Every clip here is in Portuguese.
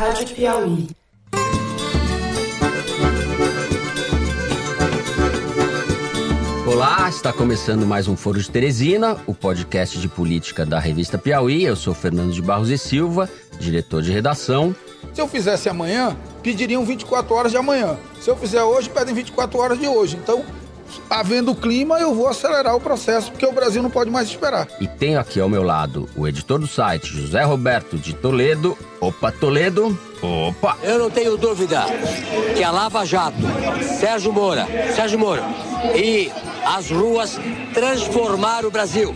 Rádio Piauí. Olá, está começando mais um Foro de Teresina, o podcast de política da revista Piauí. Eu sou Fernando de Barros e Silva, diretor de redação. Se eu fizesse amanhã, pediriam 24 horas de amanhã. Se eu fizer hoje, pedem 24 horas de hoje. Então, havendo clima, eu vou acelerar o processo, porque o Brasil não pode mais esperar. E tenho aqui ao meu lado o editor do site, José Roberto de Toledo. Opa, Toledo. Opa! Eu não tenho dúvida que a Lava Jato, Sérgio Moura, Sérgio Moro e as ruas transformaram o Brasil.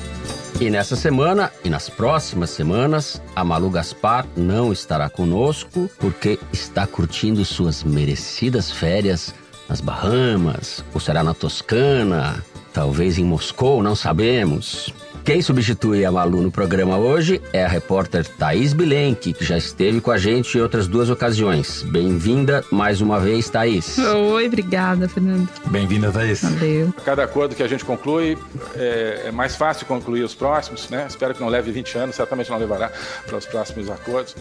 E nessa semana e nas próximas semanas, a Malu Gaspar não estará conosco porque está curtindo suas merecidas férias nas Bahamas, ou será na Toscana, talvez em Moscou, não sabemos. Quem substitui a Malu no programa hoje é a repórter Thaís Bilenque, que já esteve com a gente em outras duas ocasiões. Bem-vinda mais uma vez, Thaís. Oi, obrigada, Fernando. Bem-vinda, Thaís. Valeu. Cada acordo que a gente conclui é, é, mais fácil concluir os próximos, né? Espero que não leve 20 anos, certamente não levará para os próximos acordos.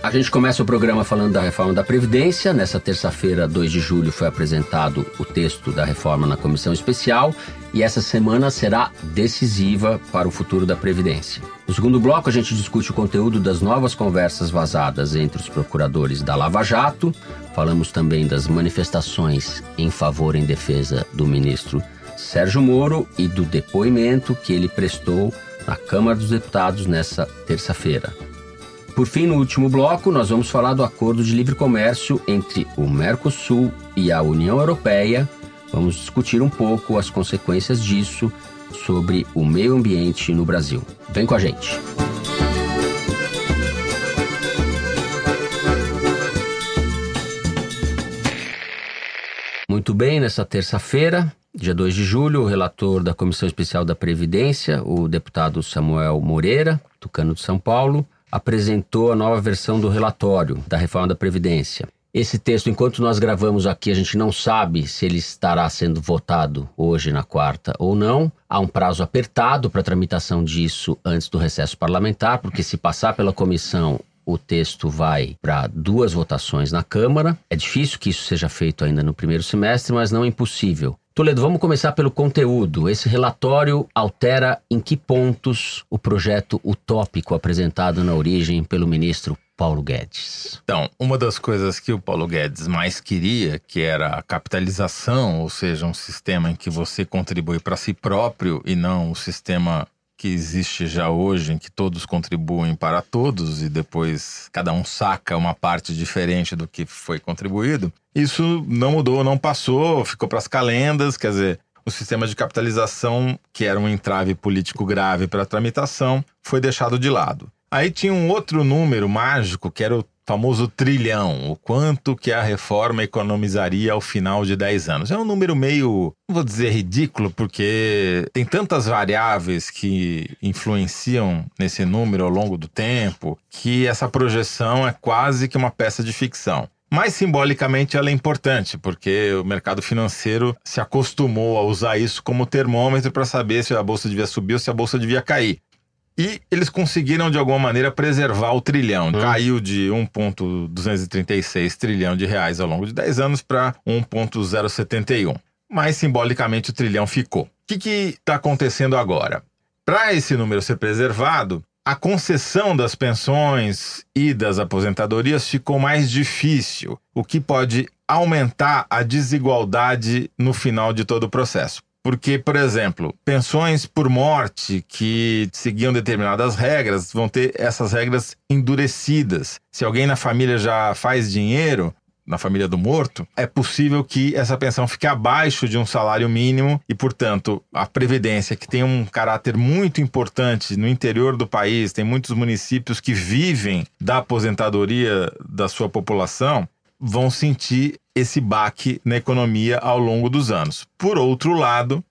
A gente começa o programa falando da reforma da Previdência. Nessa terça-feira, 2 de julho, foi apresentado o texto da reforma na comissão especial e essa semana será decisiva para o futuro da Previdência. No segundo bloco, a gente discute o conteúdo das novas conversas vazadas entre os procuradores da Lava Jato. Falamos também das manifestações em favor em defesa do ministro Sérgio Moro e do depoimento que ele prestou na Câmara dos Deputados nessa terça-feira. Por fim, no último bloco, nós vamos falar do acordo de livre comércio entre o Mercosul e a União Europeia. Vamos discutir um pouco as consequências disso sobre o meio ambiente no Brasil. Vem com a gente. Muito bem, nessa terça-feira, dia 2 de julho, o relator da Comissão Especial da Previdência, o deputado Samuel Moreira, tucano de São Paulo, apresentou a nova versão do relatório da reforma da Previdência. Esse texto, enquanto nós gravamos aqui, a gente não sabe se ele estará sendo votado hoje na quarta ou não. Há um prazo apertado para tramitação disso antes do recesso parlamentar, porque se passar pela comissão, o texto vai para duas votações na Câmara. É difícil que isso seja feito ainda no primeiro semestre, mas não é impossível. Toledo, vamos começar pelo conteúdo. Esse relatório altera em que pontos o projeto utópico apresentado na origem pelo ministro Paulo Guedes? Então, uma das coisas que o Paulo Guedes mais queria, que era a capitalização, ou seja, um sistema em que você contribui para si próprio e não o sistema que existe já hoje, em que todos contribuem para todos e depois cada um saca uma parte diferente do que foi contribuído, isso não mudou, não passou, ficou para as calendas, quer dizer, o sistema de capitalização, que era um entrave político grave para a tramitação, foi deixado de lado. Aí tinha um outro número mágico, que era o famoso trilhão, o quanto que a reforma economizaria ao final de 10 anos. É um número meio, não vou dizer ridículo, porque tem tantas variáveis que influenciam nesse número ao longo do tempo, que essa projeção é quase que uma peça de ficção. Mas simbolicamente ela é importante, porque o mercado financeiro se acostumou a usar isso como termômetro para saber se a bolsa devia subir ou se a bolsa devia cair. E eles conseguiram, de alguma maneira, preservar o trilhão. Hum. Caiu de 1,236 trilhão de reais ao longo de 10 anos para 1,071. Mas, simbolicamente, o trilhão ficou. O que está acontecendo agora? Para esse número ser preservado, a concessão das pensões e das aposentadorias ficou mais difícil, o que pode aumentar a desigualdade no final de todo o processo. Porque, por exemplo, pensões por morte que seguiam determinadas regras vão ter essas regras endurecidas. Se alguém na família já faz dinheiro, na família do morto, é possível que essa pensão fique abaixo de um salário mínimo e, portanto, a previdência, que tem um caráter muito importante no interior do país, tem muitos municípios que vivem da aposentadoria da sua população, vão sentir esse baque na economia ao longo dos anos. Por outro lado,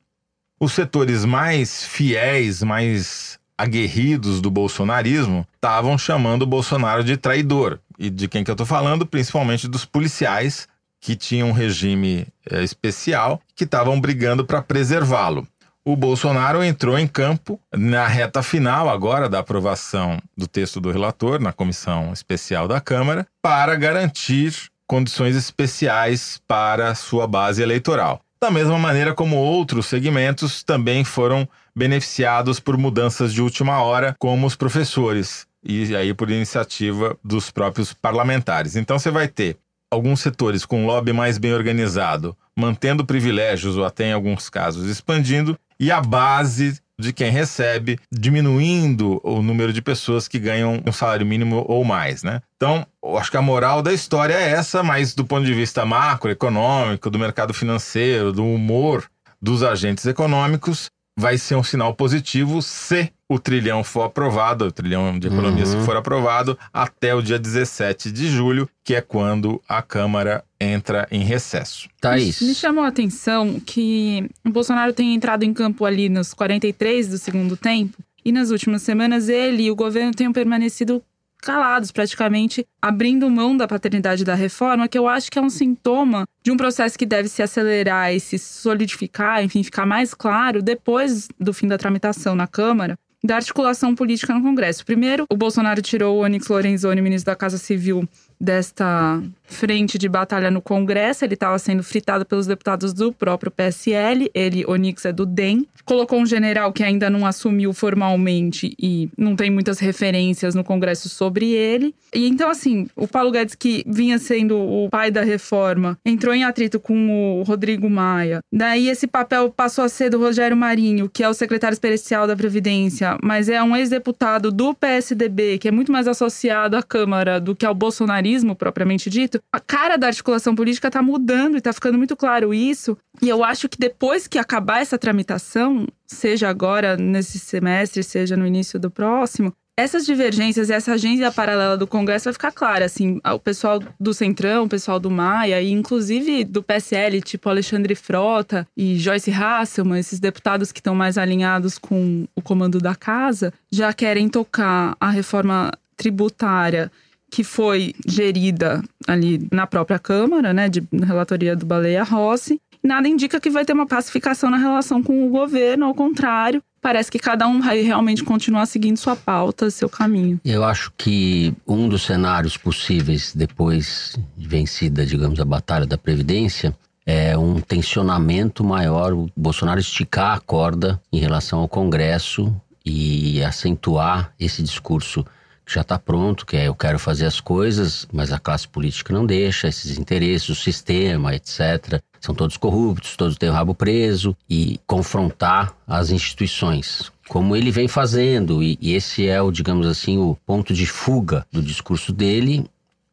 os setores mais fiéis, mais aguerridos do bolsonarismo estavam chamando o Bolsonaro de traidor. E de quem que eu estou falando? Principalmente dos policiais que tinham um regime é, especial que estavam brigando para preservá-lo. o Bolsonaro entrou em campo na reta final agora da aprovação do texto do relator na comissão especial da Câmara para garantir condições especiais para sua base eleitoral. Da mesma maneira como outros segmentos também foram beneficiados por mudanças de última hora, como os professores, e aí por iniciativa dos próprios parlamentares. Então você vai ter alguns setores com lobby mais bem organizado, mantendo privilégios ou até em alguns casos expandindo, e a base de quem recebe, diminuindo o número de pessoas que ganham um salário mínimo ou mais, né? Então, acho que a moral da história é essa, mas do ponto de vista macroeconômico, do mercado financeiro, do humor dos agentes econômicos, vai ser um sinal positivo se o trilhão for aprovado, o trilhão de economias uhum. for aprovado, até o dia 17 de julho, que é quando a Câmara entra em recesso. Thaís. Me chamou a atenção que o Bolsonaro tem entrado em campo ali nos 43 do segundo tempo, e nas últimas semanas ele e o governo tenham permanecido calados, praticamente abrindo mão da paternidade da reforma, que eu acho que é um sintoma de um processo que deve se acelerar e se solidificar, enfim, ficar mais claro depois do fim da tramitação na Câmara, da articulação política no Congresso. Primeiro, o Bolsonaro tirou o Onyx Lorenzoni, ministro da Casa Civil, desta frente de batalha no Congresso. Ele estava sendo fritado pelos deputados do próprio PSL. Ele, Onix, é do DEM. Colocou um general que ainda não assumiu formalmente e não tem muitas referências no Congresso sobre ele. E então, assim, o Paulo Guedes, que vinha sendo o pai da reforma, entrou em atrito com o Rodrigo Maia. Daí esse papel passou a ser do Rogério Marinho, que é o secretário especial da Previdência, mas é um ex-deputado do PSDB, que é muito mais associado à Câmara do que ao bolsonarismo propriamente dito a cara da articulação política está mudando e está ficando muito claro isso. E eu acho que depois que acabar essa tramitação, seja agora nesse semestre, seja no início do próximo, essas divergências e essa agenda paralela do Congresso vai ficar clara, assim, o pessoal do Centrão, o pessoal do Maia e inclusive do PSL, tipo Alexandre Frota e Joyce Hasselman, esses deputados que estão mais alinhados com o comando da casa, já querem tocar a reforma tributária que foi gerida ali na própria Câmara, né, de relatoria do Baleia Rossi. Nada indica que vai ter uma pacificação na relação com o governo, ao contrário, parece que cada um vai realmente continuar seguindo sua pauta, seu caminho. Eu acho que um dos cenários possíveis depois de vencida, digamos, a batalha da Previdência é um tensionamento maior, o Bolsonaro esticar a corda em relação ao Congresso e acentuar esse discurso já está pronto, que é eu quero fazer as coisas, mas a classe política não deixa, esses interesses, o sistema, etc. São todos corruptos, todos têm o rabo preso e confrontar as instituições, como ele vem fazendo. E, e esse é o, digamos assim, o ponto de fuga do discurso dele.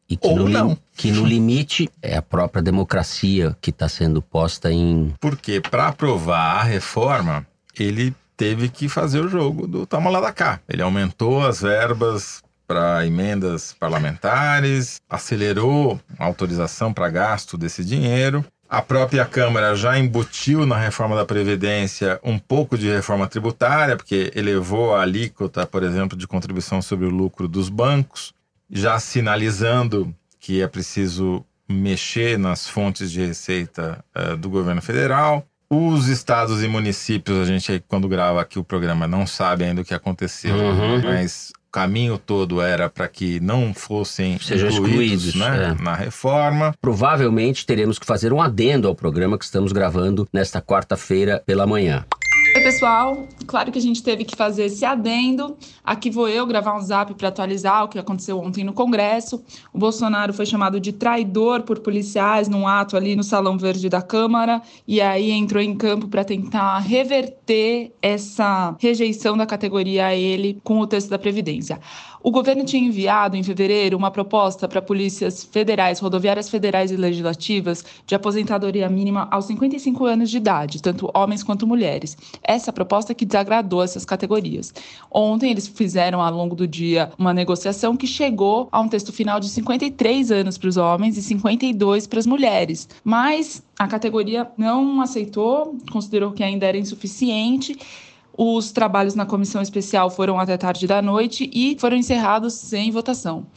E que, Ou no, não. que no limite é a própria democracia que está sendo posta em. Porque para aprovar a reforma, ele teve que fazer o jogo do toma lá da cá. Ele aumentou as verbas para emendas parlamentares, acelerou a autorização para gasto desse dinheiro. A própria Câmara já embutiu na reforma da Previdência um pouco de reforma tributária, porque elevou a alíquota, por exemplo, de contribuição sobre o lucro dos bancos, já sinalizando que é preciso mexer nas fontes de receita uh, do governo federal. Os estados e municípios, a gente, quando grava aqui o programa, não sabe ainda o que aconteceu, uhum. mas caminho todo era para que não fossem Sejam excluídos, excluídos né, é. na reforma. Provavelmente teremos que fazer um adendo ao programa que estamos gravando nesta quarta-feira pela manhã. Oi, pessoal. Claro que a gente teve que fazer esse adendo. Aqui vou eu gravar um zap para atualizar o que aconteceu ontem no Congresso. O Bolsonaro foi chamado de traidor por policiais num ato ali no Salão Verde da Câmara e aí entrou em campo para tentar reverter essa rejeição da categoria a ele com o texto da Previdência. O governo tinha enviado em fevereiro uma proposta para polícias federais, rodoviárias federais e legislativas de aposentadoria mínima aos 55 anos de idade, tanto homens quanto mulheres. Essa proposta que desagradou essas categorias. Ontem eles fizeram ao longo do dia uma negociação que chegou a um texto final de 53 anos para os homens e 52 para as mulheres. Mas a categoria não aceitou, considerou que ainda era insuficiente os trabalhos na comissão especial foram até tarde da noite e foram encerrados sem votação.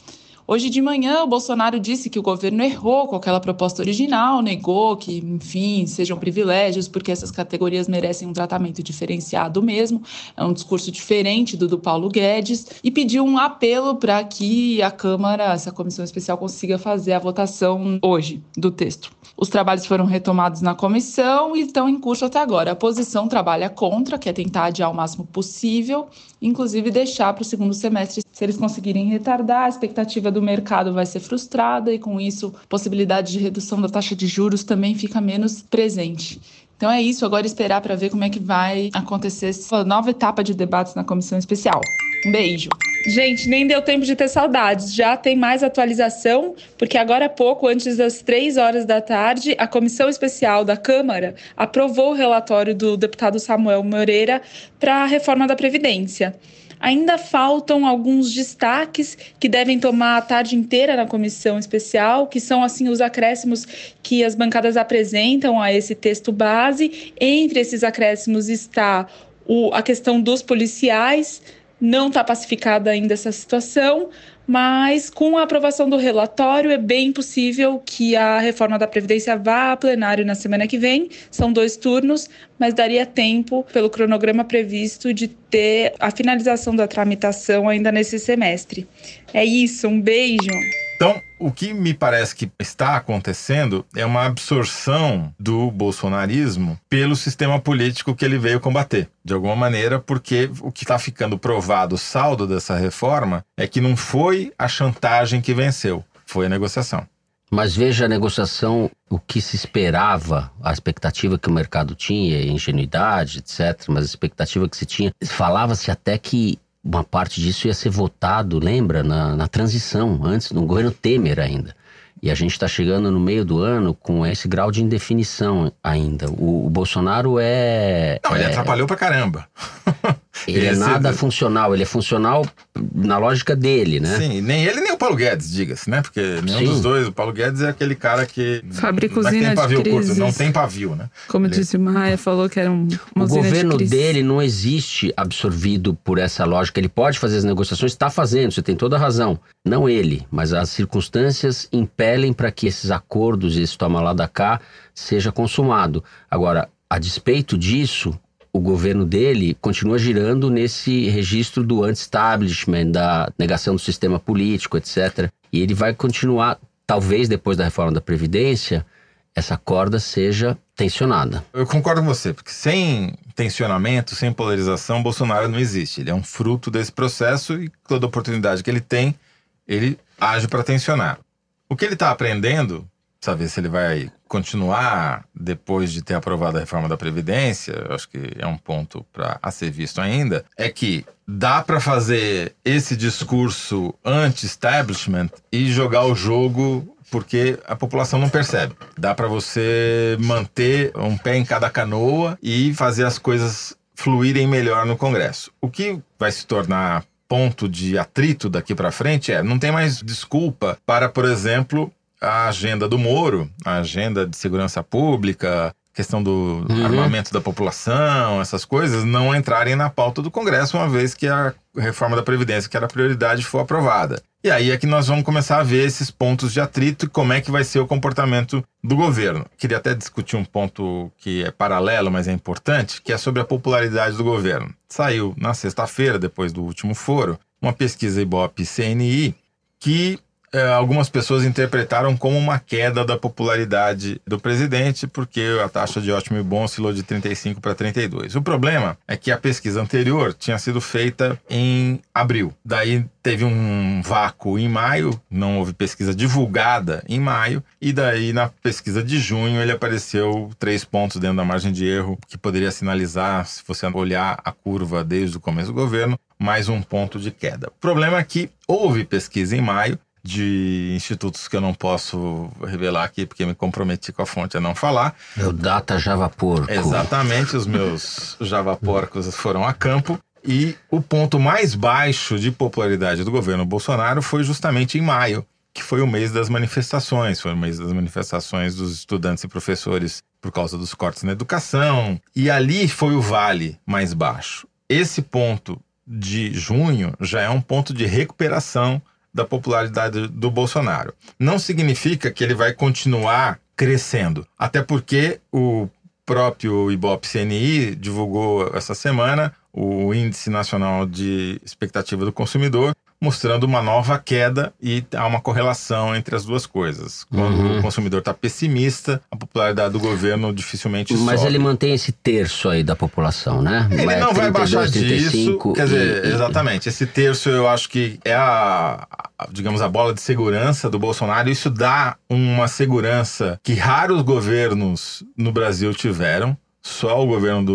Hoje de manhã, o Bolsonaro disse que o governo errou com aquela proposta original, negou que, enfim, sejam privilégios, porque essas categorias merecem um tratamento diferenciado mesmo. É um discurso diferente do do Paulo Guedes e pediu um apelo para que a Câmara, essa comissão especial, consiga fazer a votação hoje do texto. Os trabalhos foram retomados na comissão e estão em curso até agora. A oposição trabalha contra, quer tentar adiar o máximo possível, inclusive deixar para o segundo semestre. Se eles conseguirem retardar, a expectativa do mercado vai ser frustrada e, com isso, possibilidade de redução da taxa de juros também fica menos presente. Então é isso, agora esperar para ver como é que vai acontecer essa nova etapa de debates na comissão especial. Um beijo. Gente, nem deu tempo de ter saudades. Já tem mais atualização, porque agora há pouco, antes das três horas da tarde, a comissão especial da Câmara aprovou o relatório do deputado Samuel Moreira para a reforma da Previdência. Ainda faltam alguns destaques que devem tomar a tarde inteira na comissão especial, que são assim os acréscimos que as bancadas apresentam a esse texto base. Entre esses acréscimos está o, a questão dos policiais, não está pacificada ainda essa situação, mas com a aprovação do relatório é bem possível que a reforma da Previdência vá a plenário na semana que vem. São dois turnos, mas daria tempo, pelo cronograma previsto, de ter a finalização da tramitação ainda nesse semestre. É isso, um beijo! Então, o que me parece que está acontecendo é uma absorção do bolsonarismo pelo sistema político que ele veio combater, de alguma maneira, porque o que está ficando provado, o saldo dessa reforma, é que não foi a chantagem que venceu, foi a negociação. Mas veja a negociação, o que se esperava, a expectativa que o mercado tinha, ingenuidade, etc., mas a expectativa que se tinha. Falava-se até que uma parte disso ia ser votado, lembra, na, na transição, antes, no governo Temer ainda. E a gente está chegando no meio do ano com esse grau de indefinição ainda. O, o Bolsonaro é. Não, ele é, atrapalhou pra caramba. Ele é nada funcional, ele é funcional na lógica dele, né? Sim, nem ele nem o Paulo Guedes, diga-se, né? Porque nenhum Sim. dos dois, o Paulo Guedes é aquele cara que. Fabrica usina não é tem pavio de curto, não tem pavio, né? Como ele... disse o Maia, falou que era um. O governo dele não existe absorvido por essa lógica. Ele pode fazer as negociações, está fazendo, você tem toda a razão. Não ele, mas as circunstâncias impelem para que esses acordos, esse toma lá da cá, seja consumado. Agora, a despeito disso, o governo dele continua girando nesse registro do anti-establishment, da negação do sistema político, etc. E ele vai continuar, talvez depois da reforma da Previdência, essa corda seja tensionada. Eu concordo com você, porque sem tensionamento, sem polarização, Bolsonaro não existe. Ele é um fruto desse processo e toda oportunidade que ele tem, ele age para tensionar. O que ele está aprendendo saber se ele vai continuar depois de ter aprovado a reforma da Previdência, acho que é um ponto para a ser visto ainda, é que dá para fazer esse discurso anti-establishment e jogar o jogo porque a população não percebe. Dá para você manter um pé em cada canoa e fazer as coisas fluírem melhor no Congresso. O que vai se tornar ponto de atrito daqui para frente é não tem mais desculpa para, por exemplo, a agenda do Moro, a agenda de segurança pública, questão do uhum. armamento da população, essas coisas, não entrarem na pauta do Congresso, uma vez que a reforma da Previdência, que era prioridade, for aprovada. E aí é que nós vamos começar a ver esses pontos de atrito e como é que vai ser o comportamento do governo. Queria até discutir um ponto que é paralelo, mas é importante, que é sobre a popularidade do governo. Saiu na sexta-feira, depois do último foro, uma pesquisa Ibope-CNI que é, algumas pessoas interpretaram como uma queda da popularidade do presidente, porque a taxa de ótimo e bom oscilou de 35 para 32. O problema é que a pesquisa anterior tinha sido feita em abril. Daí teve um vácuo em maio, não houve pesquisa divulgada em maio, e daí na pesquisa de junho ele apareceu três pontos dentro da margem de erro, que poderia sinalizar, se você olhar a curva desde o começo do governo, mais um ponto de queda. O problema é que houve pesquisa em maio de institutos que eu não posso revelar aqui porque me comprometi com a fonte a não falar. Meu data Java Porco. Exatamente, os meus Java Porcos foram a campo. E o ponto mais baixo de popularidade do governo Bolsonaro foi justamente em maio, que foi o mês das manifestações, foi o mês das manifestações dos estudantes e professores por causa dos cortes na educação. E ali foi o vale mais baixo. Esse ponto de junho já é um ponto de recuperação da popularidade do Bolsonaro. Não significa que ele vai continuar crescendo, até porque o próprio Ibope CNI divulgou essa semana o Índice Nacional de Expectativa do Consumidor, mostrando uma nova queda e há uma correlação entre as duas coisas. Quando uhum. o consumidor está pessimista, a popularidade do governo dificilmente Mas sobe. ele mantém esse terço aí da população, né? Ele não 32, vai baixar 35, disso. Quer dizer, e, exatamente. Esse terço eu acho que é a, a, digamos, a bola de segurança do Bolsonaro. Isso dá uma segurança que raros governos no Brasil tiveram. Só o governo do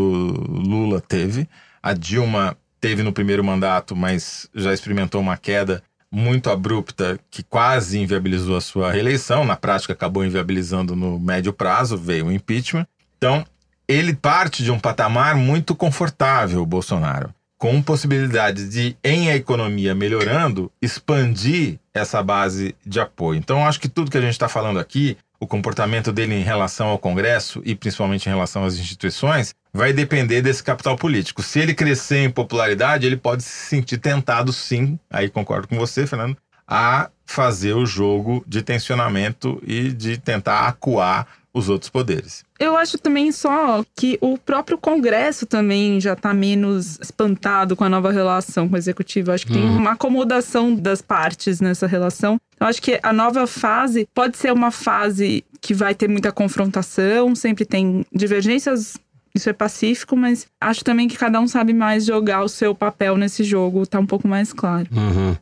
Lula teve. A Dilma teve no primeiro mandato, mas já experimentou uma queda muito abrupta que quase inviabilizou a sua reeleição. Na prática, acabou inviabilizando no médio prazo, veio o impeachment. Então, ele parte de um patamar muito confortável, Bolsonaro, com possibilidade de, em a economia melhorando, expandir essa base de apoio. Então, acho que tudo que a gente está falando aqui o comportamento dele em relação ao Congresso e principalmente em relação às instituições vai depender desse capital político. Se ele crescer em popularidade, ele pode se sentir tentado, sim, aí concordo com você, Fernando, a fazer o jogo de tensionamento e de tentar acuar os outros poderes. Eu acho também só que o próprio Congresso também já está menos espantado com a nova relação com o Executivo. Acho que tem uhum. uma acomodação das partes nessa relação. Eu acho que a nova fase pode ser uma fase que vai ter muita confrontação, sempre tem divergências isso é pacífico, mas acho também que cada um sabe mais jogar o seu papel nesse jogo, tá um pouco mais claro. Uhum.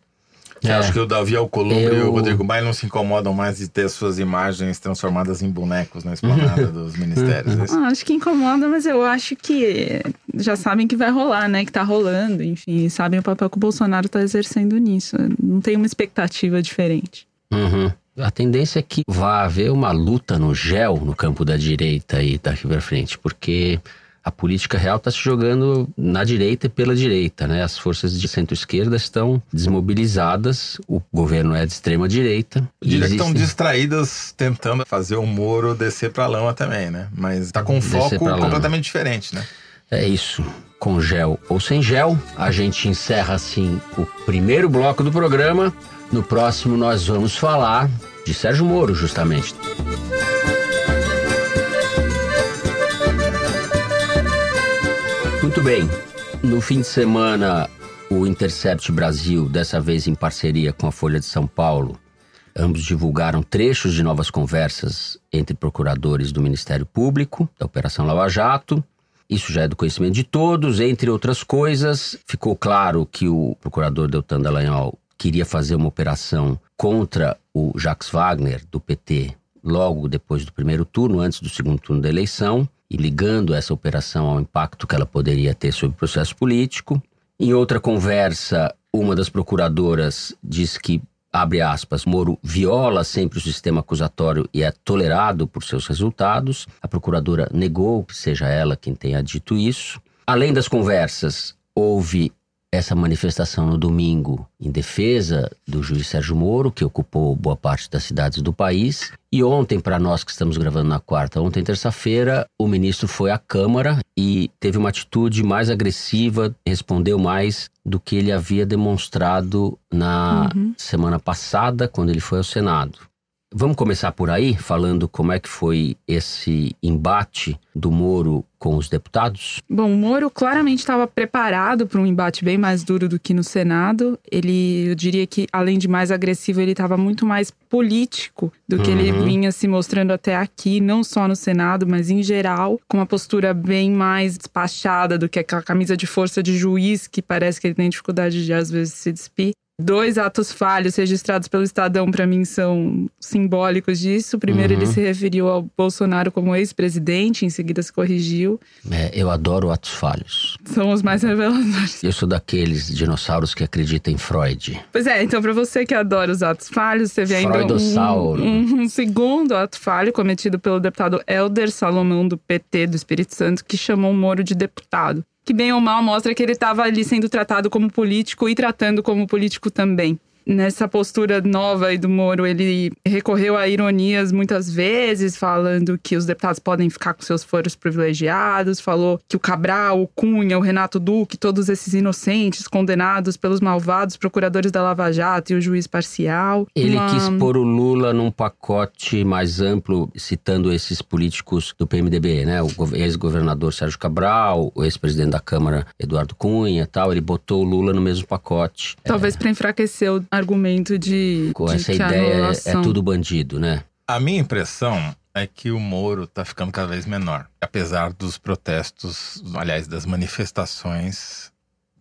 É. Acho que o Davi Alcolumbre eu... e o Rodrigo Maia não se incomodam mais de ter suas imagens transformadas em bonecos na esplanada dos ministérios. É ah, acho que incomoda, mas eu acho que já sabem que vai rolar, né? Que tá rolando, enfim, sabem o papel que o Bolsonaro tá exercendo nisso. Não tem uma expectativa diferente. Uhum. A tendência é que vá haver uma luta no gel no campo da direita aí daqui para frente, porque a política real está se jogando na direita e pela direita, né? As forças de centro-esquerda estão desmobilizadas, o governo é de extrema direita. Diria que estão distraídas tentando fazer o Moro descer para a lama também, né? Mas está com um foco completamente diferente, né? É isso. Com gel ou sem gel, a gente encerra assim o primeiro bloco do programa. No próximo nós vamos falar de Sérgio Moro, justamente. Muito bem. No fim de semana, o Intercept Brasil, dessa vez em parceria com a Folha de São Paulo, ambos divulgaram trechos de novas conversas entre procuradores do Ministério Público, da Operação Lava Jato. Isso já é do conhecimento de todos, entre outras coisas. Ficou claro que o procurador Deltan Dallagnol queria fazer uma operação contra o Jacques Wagner, do PT, logo depois do primeiro turno, antes do segundo turno da eleição e ligando essa operação ao impacto que ela poderia ter sobre o processo político. Em outra conversa, uma das procuradoras diz que, abre aspas, Moro viola sempre o sistema acusatório e é tolerado por seus resultados. A procuradora negou que seja ela quem tenha dito isso. Além das conversas, houve essa manifestação no domingo em defesa do juiz Sérgio Moro, que ocupou boa parte das cidades do país. E ontem, para nós que estamos gravando na quarta, ontem, terça-feira, o ministro foi à Câmara e teve uma atitude mais agressiva, respondeu mais do que ele havia demonstrado na uhum. semana passada, quando ele foi ao Senado. Vamos começar por aí, falando como é que foi esse embate do Moro com os deputados? Bom, o Moro claramente estava preparado para um embate bem mais duro do que no Senado. Ele, eu diria que, além de mais agressivo, ele estava muito mais político do que uhum. ele vinha se mostrando até aqui, não só no Senado, mas em geral, com uma postura bem mais despachada do que aquela camisa de força de juiz que parece que ele tem dificuldade de, às vezes, se despir. Dois atos falhos registrados pelo Estadão, para mim, são simbólicos disso. Primeiro, uhum. ele se referiu ao Bolsonaro como ex-presidente, em seguida se corrigiu. É, eu adoro atos falhos. São os mais reveladores. Eu sou daqueles dinossauros que acreditam em Freud. Pois é, então, para você que adora os atos falhos, teve ainda um, um, um segundo ato falho cometido pelo deputado Helder Salomão, do PT do Espírito Santo, que chamou o Moro de deputado que bem ou mal mostra que ele estava ali sendo tratado como político e tratando como político também. Nessa postura nova aí do Moro, ele recorreu a ironias muitas vezes, falando que os deputados podem ficar com seus foros privilegiados, falou que o Cabral, o Cunha, o Renato Duque, todos esses inocentes condenados pelos malvados procuradores da Lava Jato e o juiz parcial. Ele Uma- quis pôr o Lula num pacote mais amplo, citando esses políticos do PMDB, né? O gov- ex-governador Sérgio Cabral, o ex-presidente da Câmara Eduardo Cunha e tal. Ele botou o Lula no mesmo pacote. Talvez para enfraquecer o argumento de, Com de essa ideia, é- é anulação- tudo bandido, né? A minha impressão é que o Moro tá ficando cada vez menor. Apesar dos protestos, aliás, das manifestações.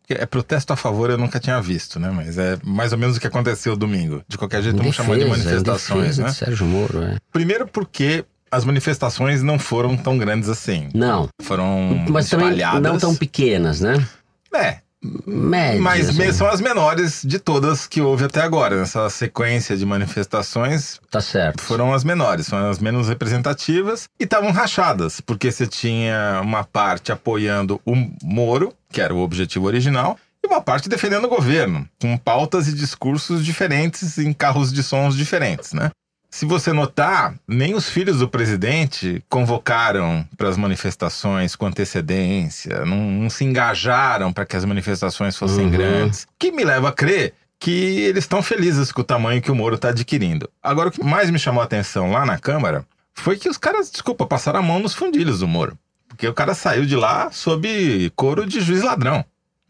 É protesto a favor eu nunca tinha visto, né? Mas é mais ou menos o que aconteceu domingo. De qualquer jeito, vamos chamar de manifestações, né? de Sérgio Moro, é. Primeiro porque as manifestações não foram tão grandes assim. Não, Foram mas também espalhadas. não tão pequenas, né? É, Médias. mas né? são as menores de todas que houve até agora. Nessa sequência de manifestações, Tá certo. foram as menores, foram as menos representativas e estavam rachadas, porque você tinha uma parte apoiando o Moro, que era o objetivo original, e uma parte defendendo o governo, com pautas e discursos diferentes em carros de sons diferentes, né? Se você notar, nem os filhos do presidente convocaram para as manifestações com antecedência, não, não se engajaram para que as manifestações fossem Uhum. grandes. O que me leva a crer que eles estão felizes com o tamanho que o Moro está adquirindo. Agora, o que mais me chamou a atenção lá na Câmara foi que os caras, desculpa, passaram a mão nos fundilhos do Moro. Porque o cara saiu de lá sob coro de juiz ladrão,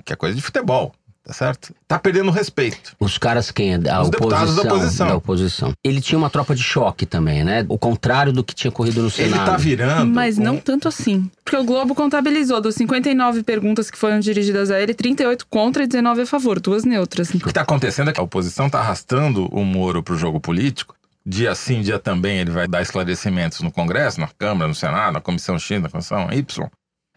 que é coisa de futebol, tá certo? Tá perdendo o respeito. Os caras quem? A Os deputados da oposição. da oposição. Ele tinha uma tropa de choque também, né? O contrário do que tinha corrido no Ele Senado. tá virando. Mas não tanto assim. Porque o Globo contabilizou dos 59 perguntas que foram dirigidas a ele, 38 contra e 19 a favor, duas neutras. O que está acontecendo é que a oposição está arrastando o Moro para o jogo político. Dia sim, dia também, ele vai dar esclarecimentos no Congresso, na Câmara, no Senado, na Comissão X, na Comissão Y.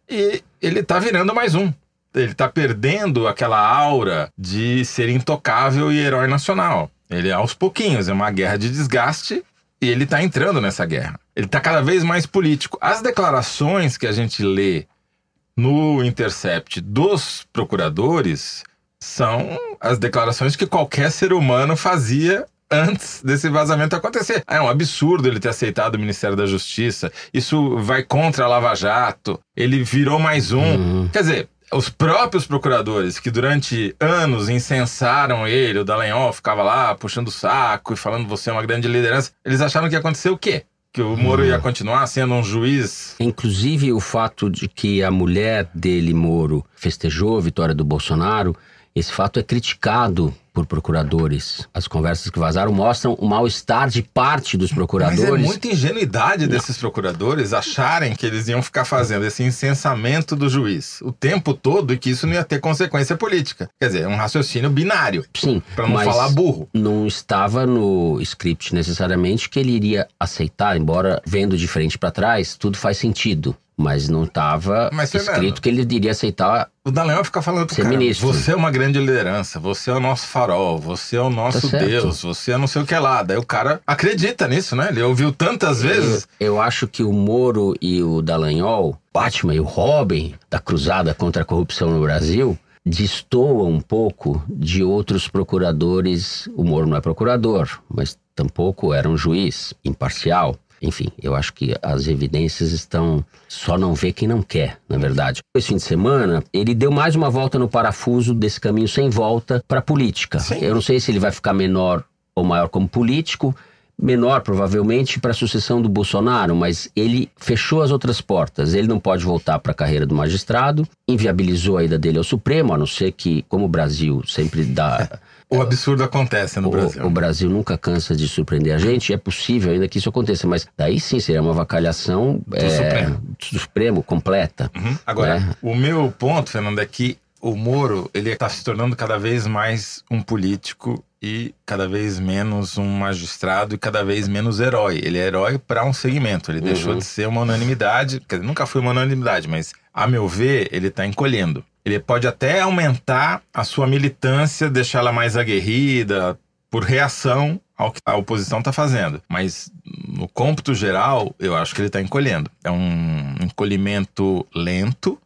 E ele está virando mais um. Ele está perdendo aquela aura de ser intocável e herói nacional. Ele, aos pouquinhos, é uma guerra de desgaste e ele está entrando nessa guerra. Ele está cada vez mais político. As declarações que a gente lê no Intercept dos procuradores são as declarações que qualquer ser humano fazia antes desse vazamento acontecer. É um absurdo ele ter aceitado o Ministério da Justiça. Isso vai contra a Lava Jato. Ele virou mais um. Uhum. Quer dizer, os próprios procuradores que durante anos incensaram ele, o Dallagnol ficava lá puxando o saco e falando você é uma grande liderança, eles acharam que ia acontecer o quê? Que o Moro ia continuar sendo um juiz Inclusive o fato de que a mulher dele, Moro, festejou a vitória do Bolsonaro, esse fato é criticado por procuradores. As conversas que vazaram mostram o mal-estar de parte dos procuradores. Mas é muita ingenuidade desses procuradores acharem que eles iam ficar fazendo esse incensamento do juiz o tempo todo e que isso não ia ter consequência política. Quer dizer, é um raciocínio binário, Sim, para não mas falar burro. não estava no script necessariamente que ele iria aceitar, embora vendo de frente para trás, tudo faz sentido. Mas não estava Fernando, escrito que ele iria aceitar. O Dallagnol fica falando pro Ser cara, ministro. você é uma grande liderança, você é o nosso farol, você é o nosso Tá. Deus, você é não sei o que lá. Daí o cara acredita nisso, né? Ele ouviu tantas vezes. Eu, eu acho que o Moro e o Dallagnol, Batman e o Robin da cruzada contra a corrupção no Brasil, destoam um pouco de outros procuradores. O Moro não é procurador, mas tampouco era um juiz imparcial. Enfim, eu acho que as evidências estão. Só não vê quem não quer, na verdade. Esse fim de semana, ele deu mais uma volta no parafuso desse caminho sem volta para a política. Sim. Eu não sei se ele vai ficar menor ou maior como político, menor provavelmente para a sucessão do Bolsonaro, mas ele fechou as outras portas. Ele não pode voltar para a carreira do magistrado, inviabilizou a ida dele ao Supremo, a não ser que, como o Brasil sempre dá. O absurdo acontece no o, Brasil. o Brasil nunca cansa de surpreender a gente, é possível ainda que isso aconteça, mas daí sim seria uma vacalhação é, Supremo. do Supremo completa. Uhum. Agora, né? o meu ponto, Fernando, é que o Moro ele está se tornando cada vez mais um político e cada vez menos um magistrado e cada vez menos herói. Ele é herói para um segmento. Ele deixou Uhum. de ser uma unanimidade, quer dizer, nunca foi uma unanimidade, mas a meu ver ele está encolhendo. Ele pode até aumentar a sua militância, deixá-la mais aguerrida por reação ao que a oposição está fazendo. Mas no cômputo geral, eu acho que ele está encolhendo. É um encolhimento lento,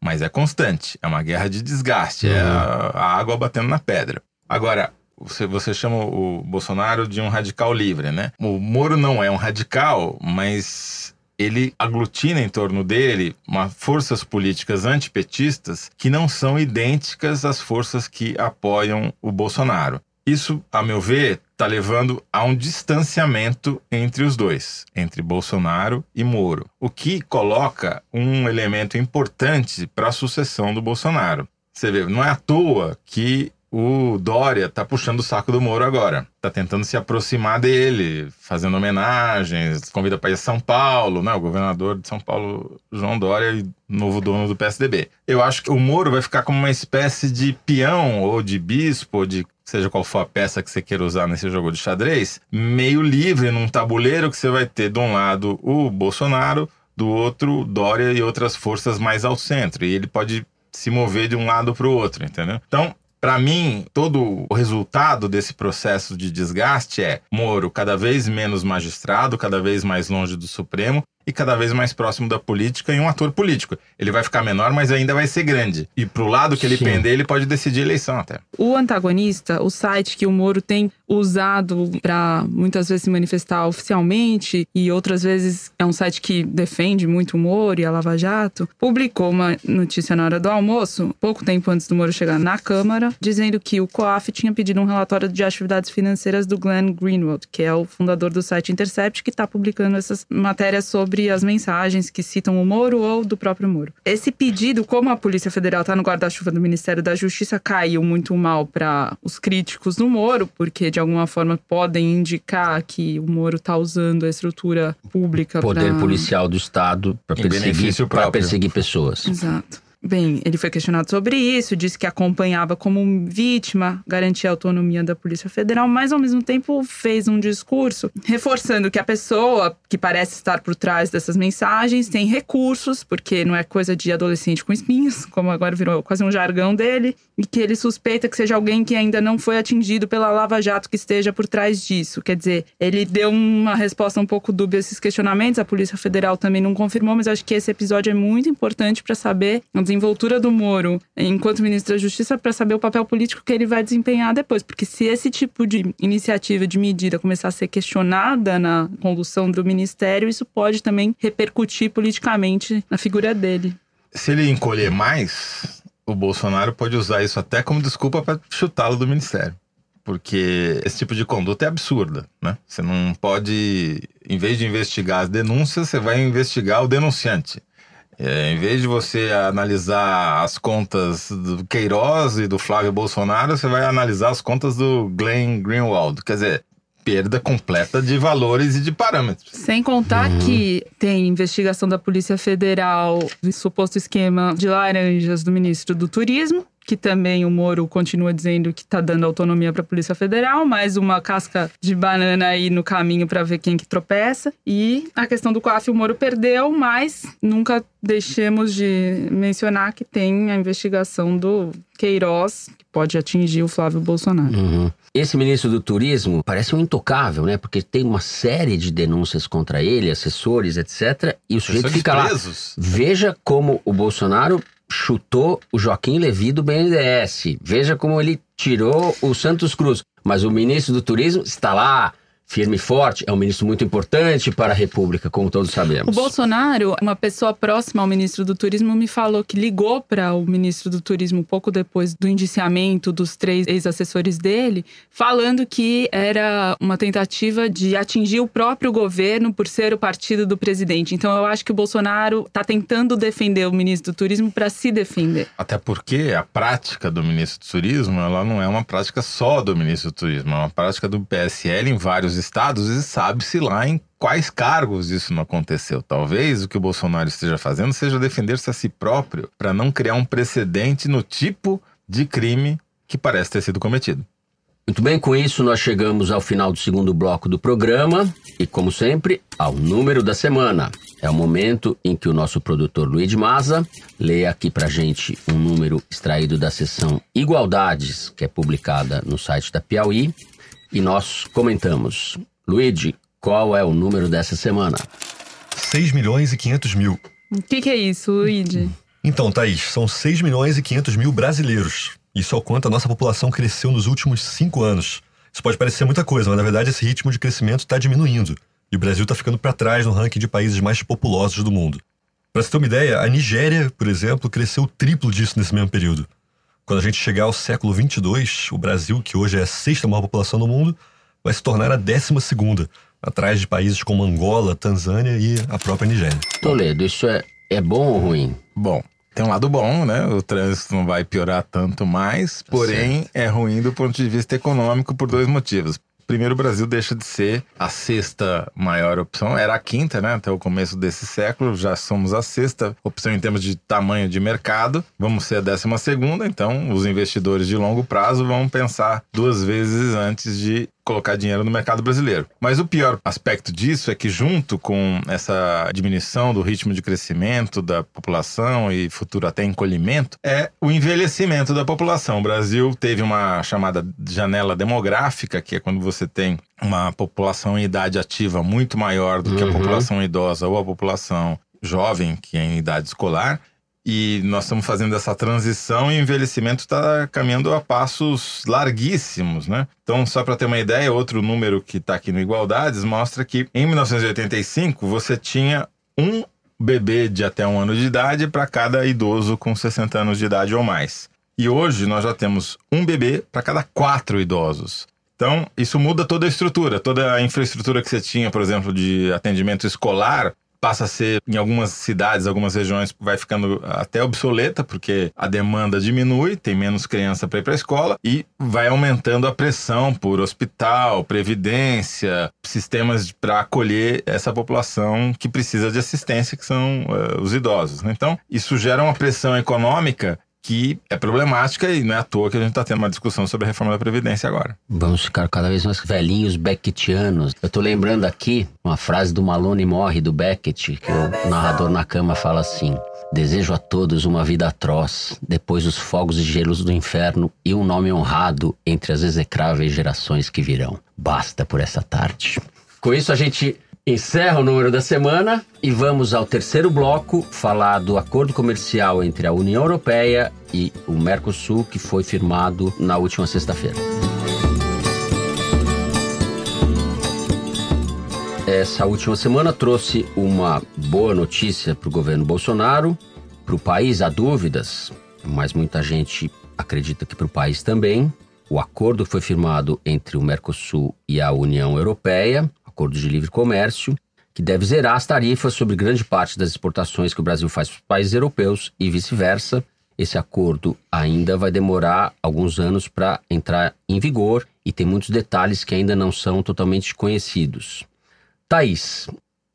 mas é constante. É uma guerra de desgaste. É a, a água batendo na pedra. Agora, você, você chama o Bolsonaro de um radical livre, né? O Moro não é um radical, mas ele aglutina em torno dele uma, forças políticas antipetistas que não são idênticas às forças que apoiam o Bolsonaro. Isso, a meu ver, está levando a um distanciamento entre os dois, entre Bolsonaro e Moro, o que coloca um elemento importante para a sucessão do Bolsonaro. Você vê, não é à toa que o Dória tá puxando o saco do Moro agora. Tá tentando se aproximar dele, fazendo homenagens, convida para ir a São Paulo, né? O governador de São Paulo, João Dória, e novo dono do PSDB. Eu acho que o Moro vai ficar como uma espécie de peão ou de bispo, ou de seja qual for a peça que você queira usar nesse jogo de xadrez, meio livre num tabuleiro que você vai ter de um lado o Bolsonaro, do outro Dória e outras forças mais ao centro. E ele pode se mover de um lado para o outro, entendeu? Então, para mim, todo o resultado desse processo de desgaste é Moro cada vez menos magistrado, cada vez mais longe do Supremo e cada vez mais próximo da política e um ator político. Ele vai ficar menor, mas ainda vai ser grande. E pro lado que ele Sim. pender, ele pode decidir a eleição até. O antagonista, o site que o Moro tem usado para muitas vezes se manifestar oficialmente e outras vezes é um site que defende muito o Moro e a Lava Jato, publicou uma notícia na hora do almoço, pouco tempo antes do Moro chegar na Câmara, dizendo que o COAF tinha pedido um relatório de atividades financeiras do Glenn Greenwald, que é o fundador do site Intercept, que está publicando essas matérias sobre sobre as mensagens que citam o Moro ou do próprio Moro. Esse pedido, como a Polícia Federal está no guarda-chuva do Ministério da Justiça, caiu muito mal para os críticos do Moro, porque de alguma forma podem indicar que o Moro está usando a estrutura pública. Poder pra... policial do Estado para perseguir, perseguir pessoas. Exato. Bem, ele foi questionado sobre isso, disse que acompanhava como vítima, garantia a autonomia da Polícia Federal, mas ao mesmo tempo fez um discurso reforçando que a pessoa que parece estar por trás dessas mensagens tem recursos, porque não é coisa de adolescente com espinhos, como agora virou quase um jargão dele, e que ele suspeita que seja alguém que ainda não foi atingido pela Lava Jato que esteja por trás disso. Quer dizer, ele deu uma resposta um pouco dúbia a esses questionamentos, a Polícia Federal também não confirmou, mas acho que esse episódio é muito importante para saber desenvoltura do Moro enquanto ministro da Justiça para saber o papel político que ele vai desempenhar depois. Porque se esse tipo de iniciativa, de medida começar a ser questionada na condução do ministério, isso pode também repercutir politicamente na figura dele. Se ele encolher mais, o Bolsonaro pode usar isso até como desculpa para chutá-lo do ministério. Porque esse tipo de conduta é absurda, né? Você não pode, em vez de investigar as denúncias, você vai investigar o denunciante. É, em vez de você analisar as contas do Queiroz e do Flávio Bolsonaro, você vai analisar as contas do Glenn Greenwald. Quer dizer, perda completa de valores e de parâmetros. Sem contar uhum. que tem investigação da Polícia Federal do suposto esquema de laranjas do ministro do Turismo, que também o Moro continua dizendo que está dando autonomia para a Polícia Federal, mais uma casca de banana aí no caminho para ver quem que tropeça. E a questão do COAF o Moro perdeu, mas nunca deixemos de mencionar que tem a investigação do Queiroz, que pode atingir o Flávio Bolsonaro. Uhum. Esse ministro do Turismo parece um intocável, né? Porque tem uma série de denúncias contra ele, assessores, etc. E o sujeito fica presos. lá. Veja como o Bolsonaro chutou o Joaquim Levi do BNDES. Veja como ele tirou o Santos Cruz. Mas o ministro do Turismo está lá firme e forte, é um ministro muito importante para a República, como todos sabemos. O Bolsonaro, uma pessoa próxima ao ministro do Turismo, me falou que ligou para o ministro do Turismo pouco depois do indiciamento dos três ex-assessores dele, falando que era uma tentativa de atingir o próprio governo por ser o partido do presidente. Então eu acho que o Bolsonaro está tentando defender o ministro do Turismo para se defender. Até porque a prática do ministro do Turismo, ela não é uma prática só do ministro do Turismo, é uma prática do PSL em vários estados e sabe-se lá em quais cargos isso não aconteceu. Talvez o que o Bolsonaro esteja fazendo seja defender-se a si próprio para não criar um precedente no tipo de crime que parece ter sido cometido. Muito bem, com isso nós chegamos ao final do segundo bloco do programa e, como sempre, ao número da semana. É o momento em que o nosso produtor Luiz Maza lê aqui pra gente um número extraído da seção Igualdades, que é publicada no site da Piauí, e nós comentamos. Luigi, qual é o número dessa semana? 6 milhões e 500 mil. O que, que, é isso, Luigi? Então, Thaís, são 6 milhões e 500 mil brasileiros. Isso é o quanto a nossa população cresceu nos últimos cinco anos. Isso pode parecer muita coisa, mas na verdade esse ritmo de crescimento está diminuindo. E o Brasil está ficando para trás no ranking de países mais populosos do mundo. Para você ter uma ideia, a Nigéria, por exemplo, cresceu o triplo disso nesse mesmo período. Quando a gente chegar ao século 22, o Brasil, que hoje é a sexta maior população do mundo, vai se tornar a décima segunda, atrás de países como Angola, Tanzânia e a própria Nigéria. Toledo, isso é, é bom ou ruim? Bom, tem um lado bom, né? O trânsito não vai piorar tanto mais, porém é ruim do ponto de vista econômico por dois motivos. Primeiro, o Brasil deixa de ser a sexta maior opção, era a quinta, né? Até o começo desse século, já somos a sexta opção em termos de tamanho de mercado. Vamos ser a décima segunda, então os investidores de longo prazo vão pensar duas vezes antes de colocar dinheiro no mercado brasileiro. Mas o pior aspecto disso é que, junto com essa diminuição do ritmo de crescimento da população e futuro até encolhimento, é o envelhecimento da população. O Brasil teve uma chamada janela demográfica, que é quando você tem uma população em idade ativa muito maior do que a Uhum. população idosa ou a população jovem, que é em idade escolar. E nós estamos fazendo essa transição e o envelhecimento está caminhando a passos larguíssimos, né? Então, só para ter uma ideia, outro número que está aqui no Igualdades mostra que em 1985 você tinha um bebê de até um ano de idade para cada idoso com 60 anos de idade ou mais. E hoje nós já temos um bebê para cada quatro idosos. Então, isso muda toda a estrutura, toda a infraestrutura que você tinha, por exemplo, de atendimento escolar, passa a ser, em algumas cidades, algumas regiões, vai ficando até obsoleta, porque a demanda diminui, tem menos criança para ir para a escola e vai aumentando a pressão por hospital, previdência, sistemas para acolher essa população que precisa de assistência, que são eh, os idosos. né? Então, isso gera uma pressão econômica que é problemática e não é à toa que a gente está tendo uma discussão sobre a reforma da Previdência agora. Vamos ficar cada vez mais velhinhos becketianos. Eu tô lembrando aqui uma frase do Malone Morre, do Beckett, que o narrador na cama fala assim: Desejo a todos uma vida atroz, depois os fogos e gelos do inferno e um nome honrado entre as execráveis gerações que virão. Basta por essa tarde. Com isso, a gente encerra o número da semana e vamos ao terceiro bloco falar do acordo comercial entre a União Europeia e o Mercosul que foi firmado na última sexta-feira. Essa última semana trouxe uma boa notícia para o governo Bolsonaro. Para o país há dúvidas, mas muita gente acredita que para o país também. O acordo foi firmado entre o Mercosul e a União Europeia, acordo de livre comércio, que deve zerar as tarifas sobre grande parte das exportações que o Brasil faz para os países europeus e vice-versa. Esse acordo ainda vai demorar alguns anos para entrar em vigor e tem muitos detalhes que ainda não são totalmente conhecidos. Thaís,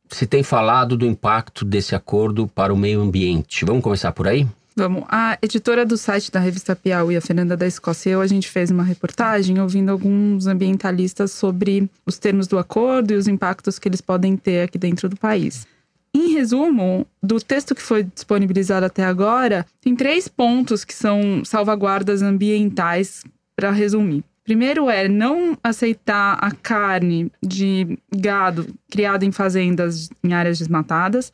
se tem falado do impacto desse acordo para o meio ambiente. Vamos começar por aí? Vamos. A editora do site da revista Piauí, a Fernanda da Escócia, e eu, a gente fez uma reportagem ouvindo alguns ambientalistas sobre os termos do acordo e os impactos que eles podem ter aqui dentro do país. Em resumo, do texto que foi disponibilizado até agora, tem três pontos que são salvaguardas ambientais, para resumir. Primeiro é não aceitar a carne de gado criado em fazendas em áreas desmatadas.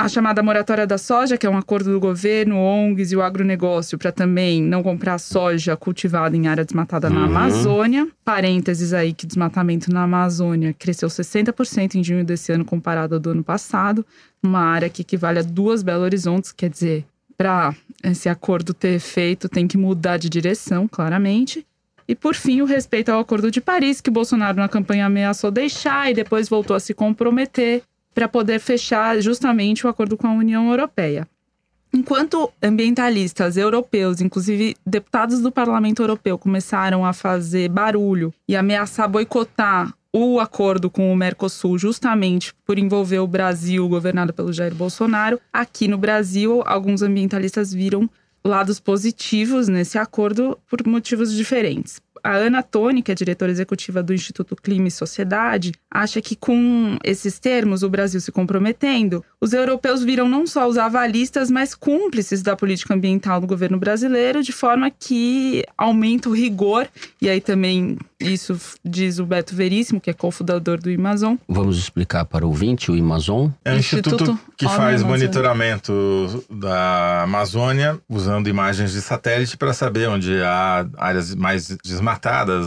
A chamada moratória da soja, que é um acordo do governo, ONGs e o agronegócio para também não comprar soja cultivada em área desmatada na Uhum. Amazônia. Parênteses aí que desmatamento na Amazônia cresceu 60% em junho desse ano comparado ao do ano passado. Uma área que equivale a duas Belo Horizontes, quer dizer, para esse acordo ter efeito tem que mudar de direção, claramente. E por fim, o respeito ao Acordo de Paris, que Bolsonaro na campanha ameaçou deixar e depois voltou a se comprometer para poder fechar justamente o acordo com a União Europeia. Enquanto ambientalistas europeus, inclusive deputados do Parlamento Europeu, começaram a fazer barulho e ameaçar boicotar o acordo com o Mercosul, justamente por envolver o Brasil, governado pelo Jair Bolsonaro, aqui no Brasil, alguns ambientalistas viram lados positivos nesse acordo por motivos diferentes. A Ana Toni, que é diretora executiva do Instituto Clima e Sociedade, acha que com esses termos, o Brasil se comprometendo, os europeus viram não só os avalistas, mas cúmplices da política ambiental do governo brasileiro, de forma que aumenta o rigor, e aí também isso diz o Beto Veríssimo, que é cofundador do Amazon. Vamos explicar para o ouvinte o Amazon. É um instituto, Instituto que Homem faz Amazônia. monitoramento da Amazônia usando imagens de satélite para saber onde há áreas mais desmatadas,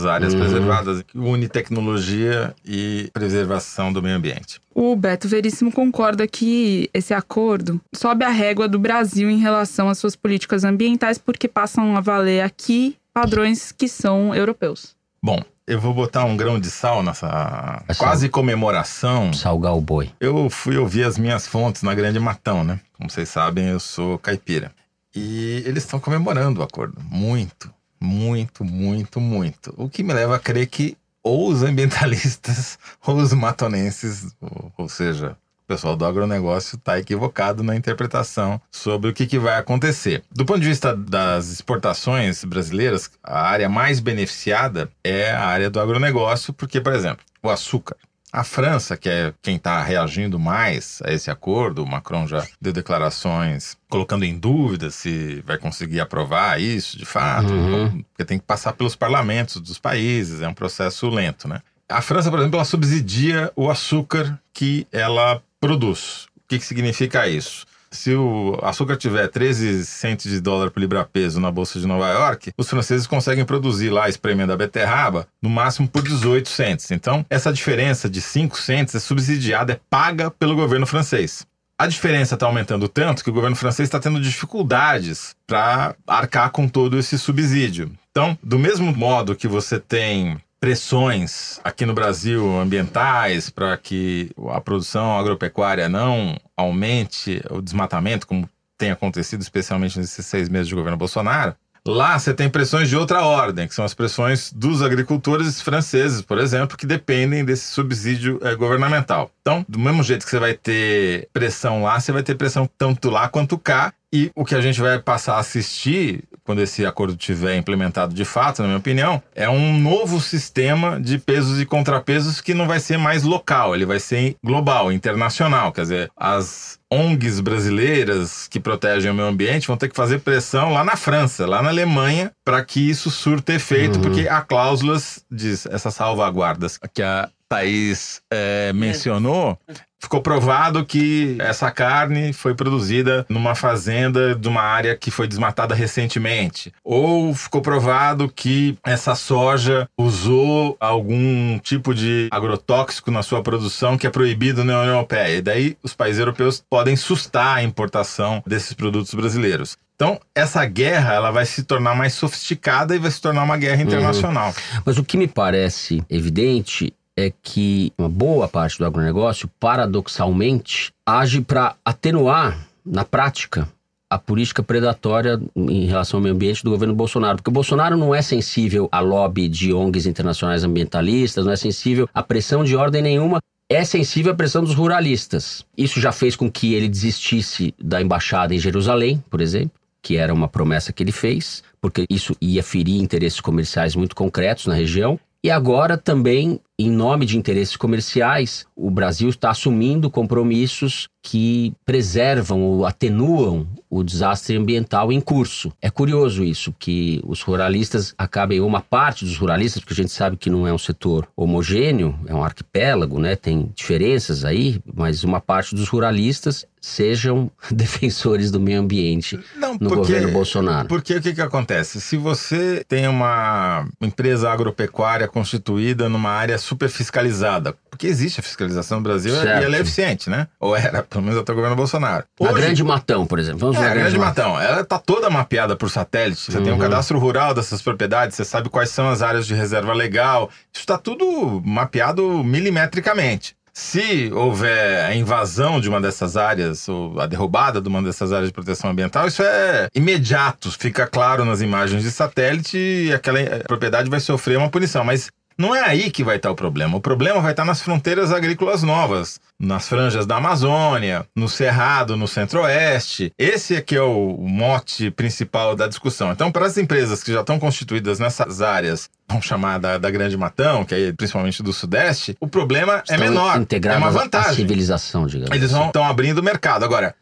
áreas Uhum. preservadas, que une tecnologia e preservação do meio ambiente. O Beto Veríssimo concorda que esse acordo sobe a régua do Brasil em relação às suas políticas ambientais, porque passam a valer aqui padrões que são europeus. Bom, eu vou botar um grão de sal nessa Essa- quase comemoração. Salgar o boi. Eu fui ouvir as minhas fontes na Grande Matão, né? Como vocês sabem, eu sou caipira. E eles estão comemorando o acordo. Muito, muito, muito, muito. O que me leva a crer que ou os ambientalistas ou os matonenses, ou, ou seja, o pessoal do agronegócio está equivocado na interpretação sobre o que, que vai acontecer. Do ponto de vista das exportações brasileiras, a área mais beneficiada é a área do agronegócio, porque, por exemplo, o açúcar. A França, que é quem está reagindo mais a esse acordo, o Macron já deu declarações colocando em dúvida se vai conseguir aprovar isso de fato, Uhum. porque tem que passar pelos parlamentos dos países, é um processo lento, né? A França, por exemplo, ela subsidia o açúcar que ela produz. O que, que significa isso? Se o açúcar tiver 13 centos de dólar por libra-peso na Bolsa de Nova York, os franceses conseguem produzir lá, espremendo a beterraba, no máximo por 18 centos. Então, essa diferença de 5 centos é subsidiada, é paga pelo governo francês. A diferença está aumentando tanto que o governo francês está tendo dificuldades para arcar com todo esse subsídio. Então, do mesmo modo que você tem pressões aqui no Brasil ambientais para que a produção agropecuária não aumente o desmatamento, como tem acontecido especialmente nesses seis meses de governo Bolsonaro, Lá você tem pressões de outra ordem, que são as pressões dos agricultores franceses, por exemplo, que dependem desse subsídio eh, governamental. Então, do mesmo jeito que você vai ter pressão lá, você vai ter pressão tanto lá quanto cá. E o que a gente vai passar a assistir, quando esse acordo tiver implementado de fato, na minha opinião, é um novo sistema de pesos e contrapesos que não vai ser mais local, ele vai ser global, internacional. Quer dizer, as ONGs brasileiras que protegem o meio ambiente vão ter que fazer pressão lá na França, lá na Alemanha, para que isso surta efeito, Uhum. porque há cláusulas, diz, essas salvaguardas que a Thaís eh, mencionou, ficou provado que essa carne foi produzida numa fazenda de uma área que foi desmatada recentemente. Ou ficou provado que essa soja usou algum tipo de agrotóxico na sua produção que é proibido na União Europeia. E daí os países europeus podem sustar a importação desses produtos brasileiros. Então, essa guerra ela vai se tornar mais sofisticada e vai se tornar uma guerra internacional. Mas o que me parece evidente é que uma boa parte do agronegócio, paradoxalmente, age para atenuar, na prática, a política predatória em relação ao meio ambiente do governo Bolsonaro. Porque o Bolsonaro não é sensível à lobby de ONGs internacionais ambientalistas, não é sensível à pressão de ordem nenhuma. É sensível à pressão dos ruralistas. Isso já fez com que ele desistisse da embaixada em Jerusalém, por exemplo que era uma promessa que ele fez, porque isso ia ferir interesses comerciais muito concretos na região. E agora também, em nome de interesses comerciais, o Brasil está assumindo compromissos que preservam ou atenuam o desastre ambiental em curso. É curioso isso, que os ruralistas acabem, ou uma parte dos ruralistas, porque a gente sabe que não é um setor homogêneo, é um arquipélago, né? tem diferenças aí, mas uma parte dos ruralistas sejam defensores do meio ambiente Não, no governo Bolsonaro. Porque o que, que acontece? Se você tem uma empresa agropecuária constituída numa área super fiscalizada, porque existe a fiscalização no Brasil Certo. e ela é eficiente, né? Ou era, pelo menos até o governo Bolsonaro. A Hoje- Grande Matão, por exemplo. Vamos é, ver a Grande Matão, ela está toda mapeada por satélite. Você tem um Uhum. cadastro rural dessas propriedades, você sabe quais são as áreas de reserva legal. Isso está tudo mapeado milimetricamente. Se houver a invasão de uma dessas áreas, ou a derrubada de uma dessas áreas de proteção ambiental, isso é imediato, fica claro nas imagens de satélite e aquela eh, propriedade vai sofrer uma punição. Mas Não é aí que vai estar o problema. O problema vai estar nas fronteiras agrícolas novas, nas franjas da Amazônia, no Cerrado, no Centro-Oeste. Esse é que é o mote principal da discussão. Então, para as empresas que já estão constituídas nessas áreas, vamos chamar da, da Grande Matão, que é principalmente do Sudeste, o problema é Estão menor. É uma vantagem. civilização, digamos Eles assim. estão abrindo o mercado. Agora,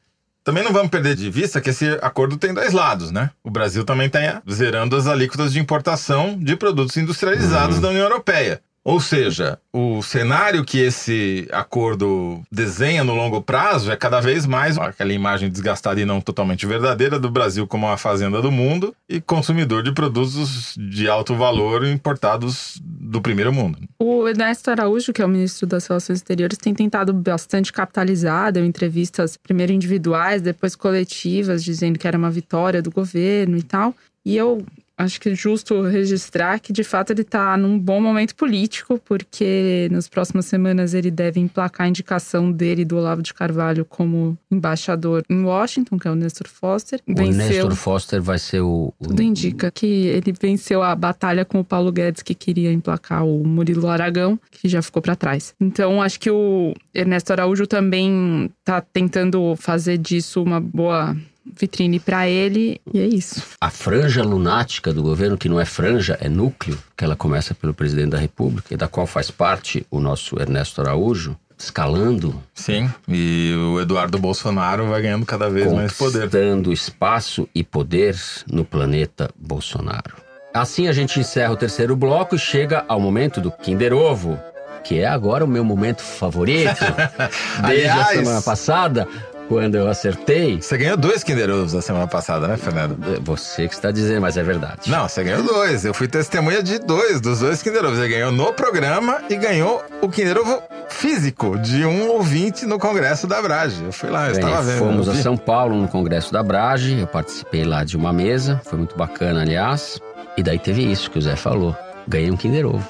também não vamos perder de vista que esse acordo tem dois lados, né? O Brasil também está zerando as alíquotas de importação de produtos industrializados da União Europeia. Ou seja, o cenário que esse acordo desenha no longo prazo é cada vez mais aquela imagem desgastada e não totalmente verdadeira do Brasil como a fazenda do mundo e consumidor de produtos de alto valor importados do primeiro mundo. O Ernesto Araújo, que é o ministro das Relações Exteriores, tem tentado bastante capitalizar, deu entrevistas primeiro individuais, depois coletivas, dizendo que era uma vitória do governo e tal. E eu acho que é justo registrar que, de fato, ele está num bom momento político, porque nas próximas semanas ele deve emplacar a indicação dele, do Olavo de Carvalho, como embaixador em Washington, que é o Nestor Foster. O Nestor Foster vai ser o. Tudo indica que ele venceu a batalha com o Paulo Guedes, que queria emplacar o Murilo Aragão, que já ficou para trás. Então, acho que o Ernesto Araújo também tá tentando fazer disso uma boa vitrine para ele, e é isso. A franja lunática do governo, que não é franja, é núcleo, que ela começa pelo presidente da República, e da qual faz parte o nosso Ernesto Araújo, escalando, Sim, e o Eduardo Bolsonaro vai ganhando cada vez mais poder. conquistando espaço e poder no planeta Bolsonaro. Assim a gente encerra o terceiro bloco e chega ao momento do Kinder Ovo, que é agora o meu momento favorito. Desde a Aliás- semana passada, quando eu acertei. Você ganhou dois Kinder Ovos na semana passada, né, Fernando? Você que está dizendo, mas é verdade. Não, você ganhou dois. Eu fui testemunha de dois, dos dois Kinder Ovos. Você ganhou no programa e ganhou o Kinder Ovo físico de um ouvinte no Congresso da Brage. Eu fui lá, eu Bem, estava vendo. fomos a. São Paulo no Congresso da Brage, eu participei lá de uma mesa, foi muito bacana, aliás. E daí teve isso que o Zé falou. Ganhei um Kinder Ovo.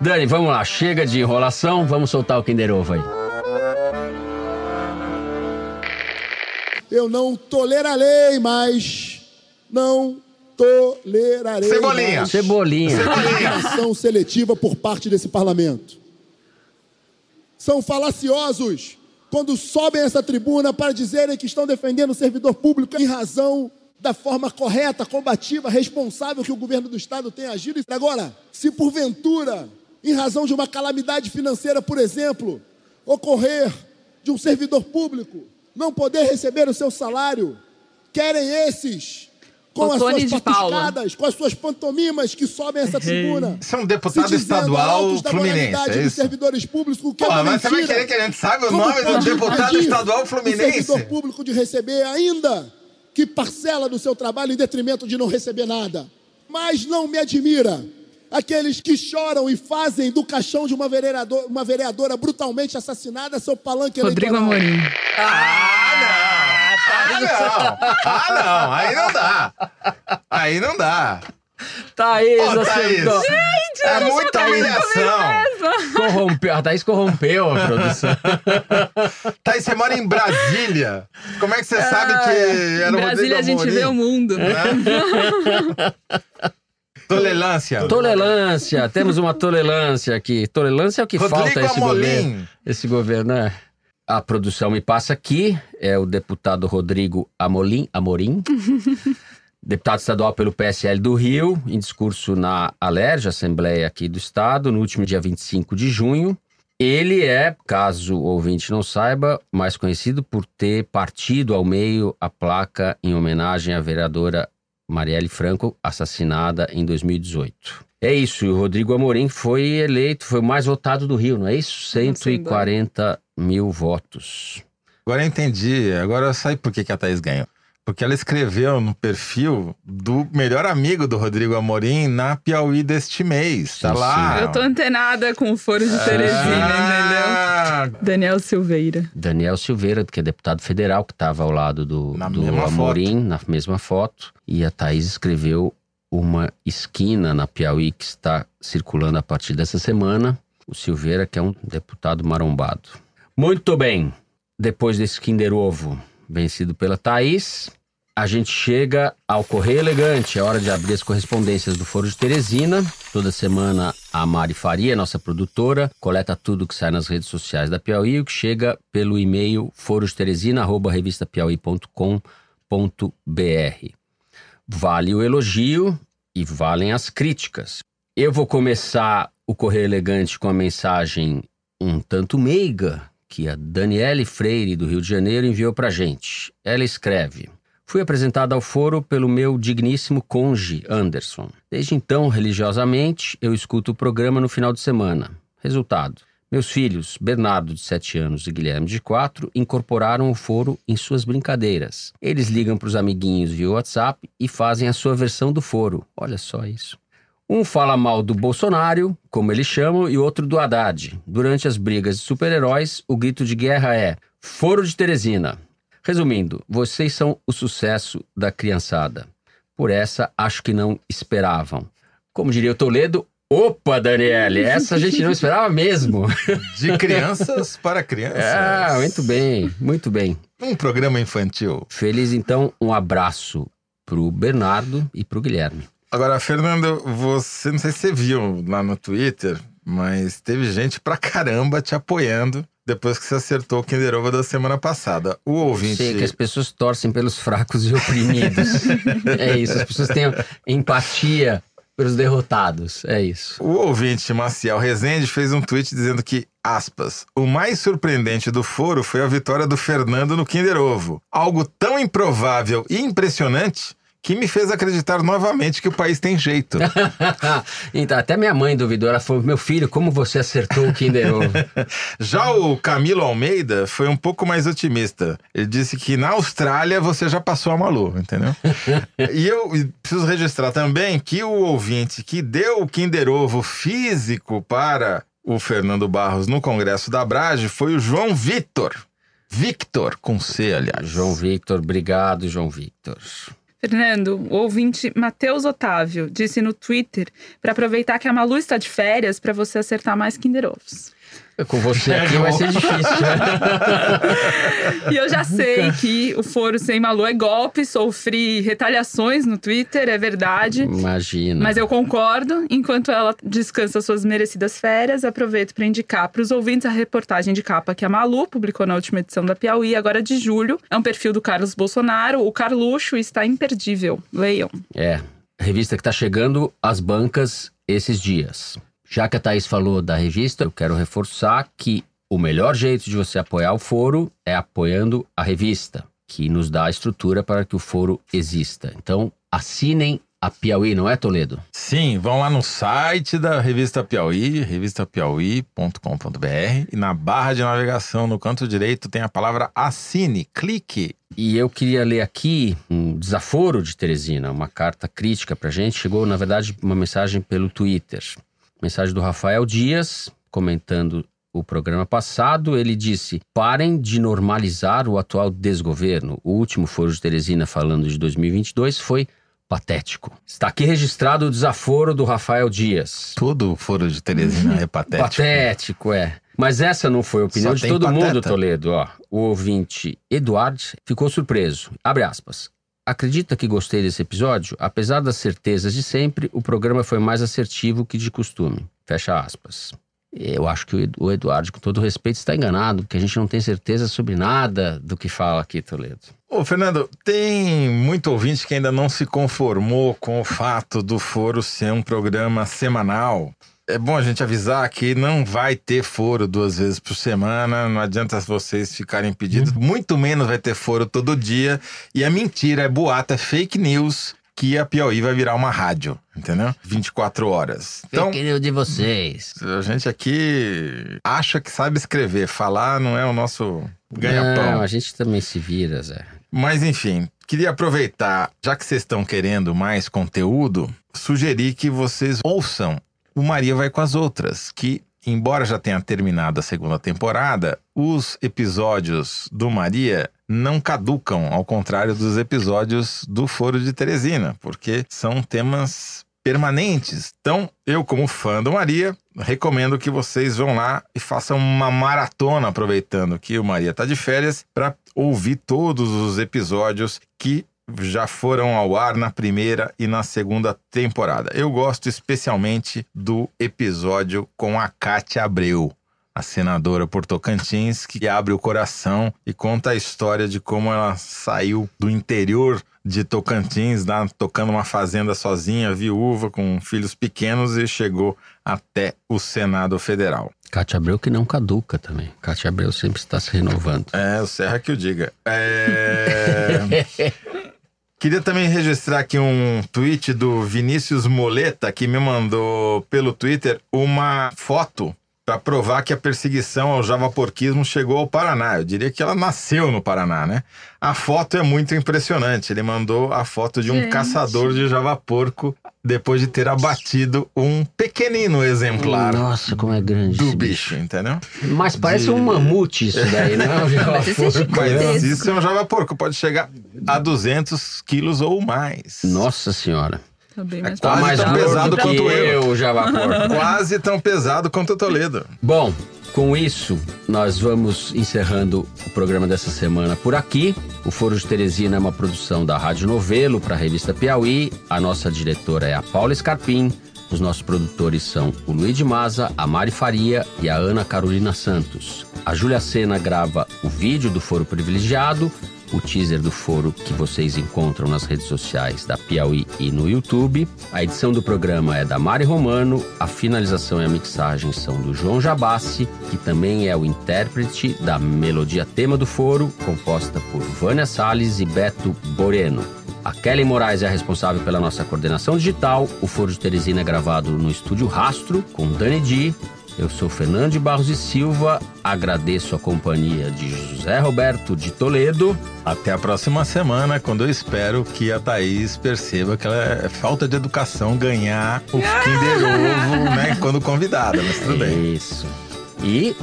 Dani, vamos lá, chega de enrolação, vamos soltar o Kinder Ovo aí. Eu não tolerarei mais. Não tolerarei Cebolinha. mais Cebolinha. ação seletiva por parte desse parlamento. São falaciosos quando sobem essa tribuna para dizerem que estão defendendo o servidor público em razão da forma correta, combativa, responsável que o governo do estado tem agido. Agora, se porventura, em razão de uma calamidade financeira, por exemplo, ocorrer de um servidor público não poder receber o seu salário, querem esses com O as Tony suas patuscadas, com as suas pantomimas que sobem essa tribuna. Você é um deputado dizendo estadual da fluminense, é dos isso? servidores públicos, o que Pô, é mas você vai querer que a gente saiba o Como nome do deputado estadual O fluminense? servidor público de receber ainda que parcela do seu trabalho em detrimento de não receber nada. Mas não me admira aqueles que choram e fazem do caixão de uma vereadora, uma vereadora brutalmente assassinada seu palanque Rodrigo eleitoral. Amorim. Ah, não! Ah, não! Ah, não! Aí não dá! Aí não dá! Thaís, Ô, você Thaís! co- é muita humilhação! corrompeu. A Thaís corrompeu a produção. Thaís, você mora em Brasília. Como é que você sabe que era Em o Brasília Rodrigo a gente Amorim? vê o mundo. Tolerância. Tolerância, temos uma tolerância aqui. Tolerância é o que Rodrigo falta a esse Amorim. governo. Esse governo, né? A produção me passa aqui, é o deputado Rodrigo Amolim, Amorim, deputado estadual pelo PSL do Rio, em discurso na Alerj, Assembleia aqui do Estado, no último dia 25 de junho. Ele é, caso o ouvinte não saiba, mais conhecido por ter partido ao meio a placa em homenagem à vereadora Marielle Franco, assassinada em 2018. É isso, e o Rodrigo Amorim foi eleito, foi o mais votado do Rio, não é isso? 140 mil votos. Agora eu entendi. Agora eu sei por que, que a Thaís ganhou. Porque ela escreveu no perfil do melhor amigo do Rodrigo Amorim na Piauí deste mês. Tá lá. Eu tô antenada com o foro de Teresina, Ah, entendeu? Daniel Silveira. Daniel Silveira, que é deputado federal, que estava ao lado do, Na do Amorim, na mesma foto. E a Thaís escreveu uma esquina na Piauí que está circulando a partir dessa semana. O Silveira, que é um deputado marombado. Muito bem. Depois desse Kinder Ovo vencido pela Thaís, a gente chega ao Correio Elegante. É hora de abrir as correspondências do Foro de Teresina. Toda semana A Mari Faria, nossa produtora, coleta tudo que sai nas redes sociais da Piauí o que chega pelo e-mail forosteresina.revistapiauí.com.br. Vale o elogio e valem as críticas. Eu vou começar o Correio Elegante com a mensagem um tanto meiga que a Daniele Freire, do Rio de Janeiro, enviou para gente. Ela escreve. Fui apresentada ao foro pelo meu digníssimo conge, Anderson. Desde então, religiosamente, eu escuto o programa no final de semana. Resultado: meus filhos, Bernardo, de 7 anos, e Guilherme, de 4, incorporaram o foro em suas brincadeiras. Eles ligam para os amiguinhos via WhatsApp e fazem a sua versão do foro. Olha só isso. Um fala mal do Bolsonaro, como eles chamam, e outro do Haddad. Durante as brigas de super-heróis, o grito de guerra é: Foro de Teresina. Resumindo, vocês são o sucesso da criançada. Por essa, acho que não esperavam. Como diria o Toledo, opa, Daniele, essa a gente não esperava mesmo. De crianças para crianças. Ah, muito bem, muito bem. Um programa infantil. Feliz, então, um abraço pro Bernardo e pro Guilherme. Agora, Fernando, você não sei se você viu lá no Twitter, mas teve gente pra caramba te apoiando depois que você acertou o Kinder Ovo da semana passada. O ouvinte. Sei que as pessoas torcem pelos fracos e oprimidos. é isso, as pessoas têm empatia pelos derrotados. É isso. O ouvinte Maciel Rezende fez um tweet dizendo que, aspas, o mais surpreendente do foro foi a vitória do Fernando no Kinder Ovo. Algo tão improvável e impressionante que me fez acreditar novamente que o país tem jeito. então, até minha mãe duvidou. Ela falou: Meu filho, como você acertou o Kinder Ovo? já o Camilo Almeida foi um pouco mais otimista. Ele disse que na Austrália você já passou a Malu, entendeu? e eu preciso registrar também que o ouvinte que deu o Kinder Ovo físico para o Fernando Barros no Congresso da Brage foi o João Vitor. Victor, com C, aliás. João Victor, obrigado, João Victor. Fernando, o ouvinte Matheus Otávio disse no Twitter para aproveitar que a Malu está de férias para você acertar mais Kinder Ovos. Com você aqui vai ser difícil. e eu já sei que o foro sem Malu é golpe, sofri retaliações no Twitter, é verdade. Imagina. Mas eu concordo. Enquanto ela descansa suas merecidas férias, aproveito para indicar para os ouvintes a reportagem de capa que a Malu publicou na última edição da Piauí, agora de julho. É um perfil do Carlos Bolsonaro, o Carluxo, está imperdível. Leiam. É, revista que está chegando às bancas esses dias. Já que a Thaís falou da revista, eu quero reforçar que o melhor jeito de você apoiar o foro é apoiando a revista, que nos dá a estrutura para que o foro exista. Então, assinem a Piauí, não é, Toledo? Sim, vão lá no site da revista Piauí, revistapiauí.com.br e na barra de navegação no canto direito tem a palavra assine, clique. E eu queria ler aqui um desaforo de Teresina, uma carta crítica pra gente. Chegou, na verdade, uma mensagem pelo Twitter. Mensagem do Rafael Dias, comentando o programa passado, ele disse: parem de normalizar o atual desgoverno. O último Foro de Teresina, falando de 2022, foi patético. Está aqui registrado o desaforo do Rafael Dias. Todo Foro de Teresina é patético. Patético, é. Mas essa não foi a opinião Só de todo pateta. mundo, Toledo. Ó, o ouvinte Eduardo ficou surpreso. Abre aspas. Acredita que gostei desse episódio? Apesar das certezas de sempre, o programa foi mais assertivo que de costume. Fecha aspas. Eu acho que o Eduardo, com todo respeito, está enganado, porque a gente não tem certeza sobre nada do que fala aqui, Toledo. Ô, Fernando, tem muito ouvinte que ainda não se conformou com o fato do Foro ser um programa semanal é bom a gente avisar que não vai ter foro duas vezes por semana, não adianta vocês ficarem pedindo, uhum. muito menos vai ter foro todo dia. E é mentira, é boato, é fake news que a Piauí vai virar uma rádio, entendeu? 24 horas. Então, fake news de vocês. A gente aqui acha que sabe escrever, falar não é o nosso ganha-pão. Não, a gente também se vira, Zé. Mas enfim, queria aproveitar, já que vocês estão querendo mais conteúdo, sugerir que vocês ouçam o Maria vai com as outras, que, embora já tenha terminado a segunda temporada, os episódios do Maria não caducam, ao contrário dos episódios do Foro de Teresina, porque são temas permanentes. Então, eu, como fã do Maria, recomendo que vocês vão lá e façam uma maratona, aproveitando que o Maria está de férias, para ouvir todos os episódios que já foram ao ar na primeira e na segunda temporada. Eu gosto especialmente do episódio com a Cátia Abreu, a senadora por Tocantins, que abre o coração e conta a história de como ela saiu do interior de Tocantins, lá, tocando uma fazenda sozinha, viúva, com filhos pequenos, e chegou até o Senado Federal. Cátia Abreu que não caduca também. Cátia Abreu sempre está se renovando. É, o Serra que o diga. É... Queria também registrar aqui um tweet do Vinícius Moleta, que me mandou pelo Twitter uma foto para provar que a perseguição ao javaporquismo chegou ao Paraná. Eu diria que ela nasceu no Paraná, né? A foto é muito impressionante. Ele mandou a foto de um Gente. caçador de javaporco depois de ter abatido um pequenino exemplar Nossa, como é grande do esse bicho, entendeu? Mas parece um mamute isso daí, não é? Mas é isso é um javaporco, pode chegar a 200 quilos ou mais. Nossa senhora. Tá bem mais quase mais tão pesado que quanto eu. eu, Javaporco. Quase tão pesado quanto o Toledo. Bom, com isso, nós vamos encerrando o programa dessa semana por aqui. O Foro de Teresina é uma produção da Rádio Novelo para a revista Piauí. A nossa diretora é a Paula Scarpim. Os nossos produtores são o Luiz de Maza, a Mari Faria e a Ana Carolina Santos. A Júlia Sena grava o vídeo do Foro Privilegiado, o teaser do foro que vocês encontram nas redes sociais da Piauí e no YouTube. A edição do programa é da Mari Romano, a finalização e a mixagem são do João Jabassi, que também é o intérprete da melodia tema do foro, composta por Vânia Salles e Beto Boreno. A Kelly Moraes é a responsável pela nossa coordenação digital. O Foro de Teresina é gravado no estúdio Rastro, com Dani Di. Eu sou Fernando de Barros e Silva, agradeço a companhia de José Roberto de Toledo. Até a próxima semana, quando eu espero que a Thaís perceba que ela é falta de educação ganhar o Kinder Ovo, né, quando convidada, mas tudo bem. Isso. E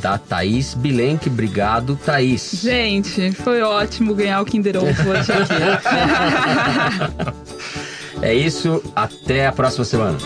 da Thaís Bilenque, obrigado, Thaís. Gente, foi ótimo ganhar o Kinder Ovo hoje aqui. É isso, até a próxima semana.